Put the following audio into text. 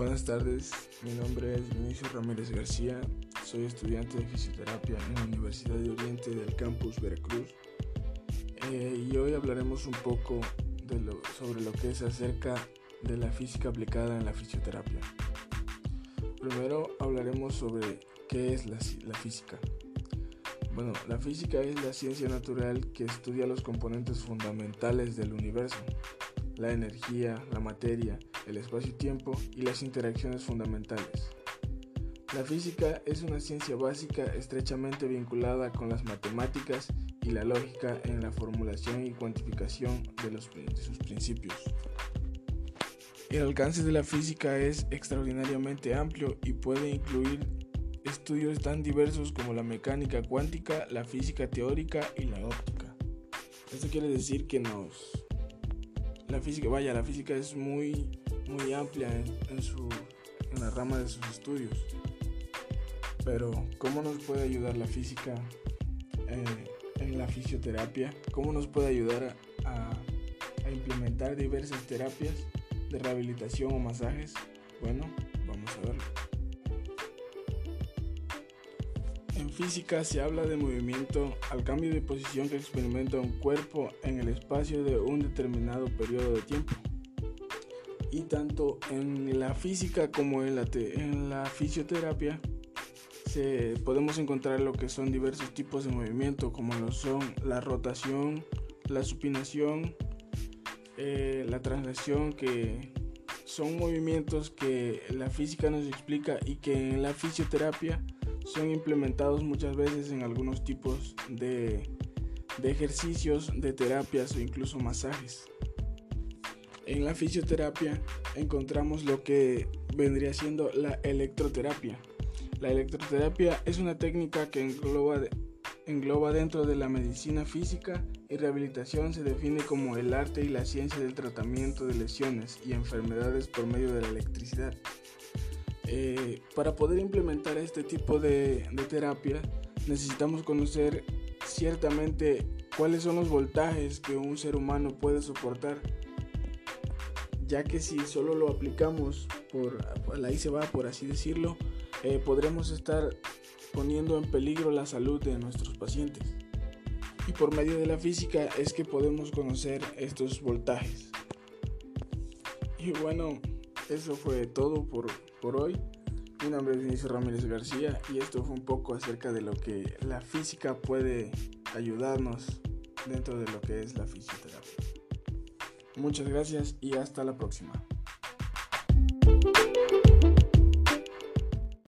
Buenas tardes, mi nombre es Vinicio Ramírez García, soy estudiante de fisioterapia en la Universidad de Oriente del campus Veracruz eh, y hoy hablaremos un poco de lo, sobre lo que es acerca de la física aplicada en la fisioterapia. Primero hablaremos sobre qué es la, la física. Bueno, la física es la ciencia natural que estudia los componentes fundamentales del universo, la energía, la materia, el espacio-tiempo y las interacciones fundamentales. La física es una ciencia básica estrechamente vinculada con las matemáticas y la lógica en la formulación y cuantificación de, los, sus principios. El alcance de la física es extraordinariamente amplio y puede incluir estudios tan diversos como la mecánica cuántica, la física teórica y la óptica. Esto quiere decir que nos la física, vaya, la física es muy muy amplia en, su, en la rama de sus estudios. Pero, ¿cómo nos puede ayudar la física eh, en la fisioterapia? ¿Cómo nos puede ayudar a, a implementar diversas terapias de rehabilitación o masajes? Bueno, vamos a verlo. En física se habla de movimiento al cambio de posición que experimenta un cuerpo en el espacio de un determinado periodo de tiempo. Y tanto en la física como en la, en la fisioterapia podemos encontrar lo que son diversos tipos de movimiento como lo son la rotación, la supinación, eh, la traslación que son movimientos que la física nos explica y que en la fisioterapia son implementados muchas veces en algunos tipos de, de ejercicios, de terapias o incluso masajes. En la fisioterapia encontramos lo que vendría siendo la electroterapia. La electroterapia es una técnica que engloba, engloba dentro de la medicina física y rehabilitación se define como el arte y la ciencia del tratamiento de lesiones y enfermedades por medio de la electricidad. Eh, para poder implementar este tipo de, de terapia necesitamos conocer ciertamente cuáles son los voltajes que un ser humano puede soportar ya que si solo lo aplicamos por, ahí se va, por así decirlo, eh, podremos estar poniendo en peligro la salud de nuestros pacientes. Y por medio de la física es que podemos conocer estos voltajes. Y bueno, eso fue todo por, por hoy. Mi nombre es Vinicio Ramírez García y esto fue un poco acerca de lo que la física puede ayudarnos dentro de lo que es la fisioterapia. Muchas gracias y hasta la próxima.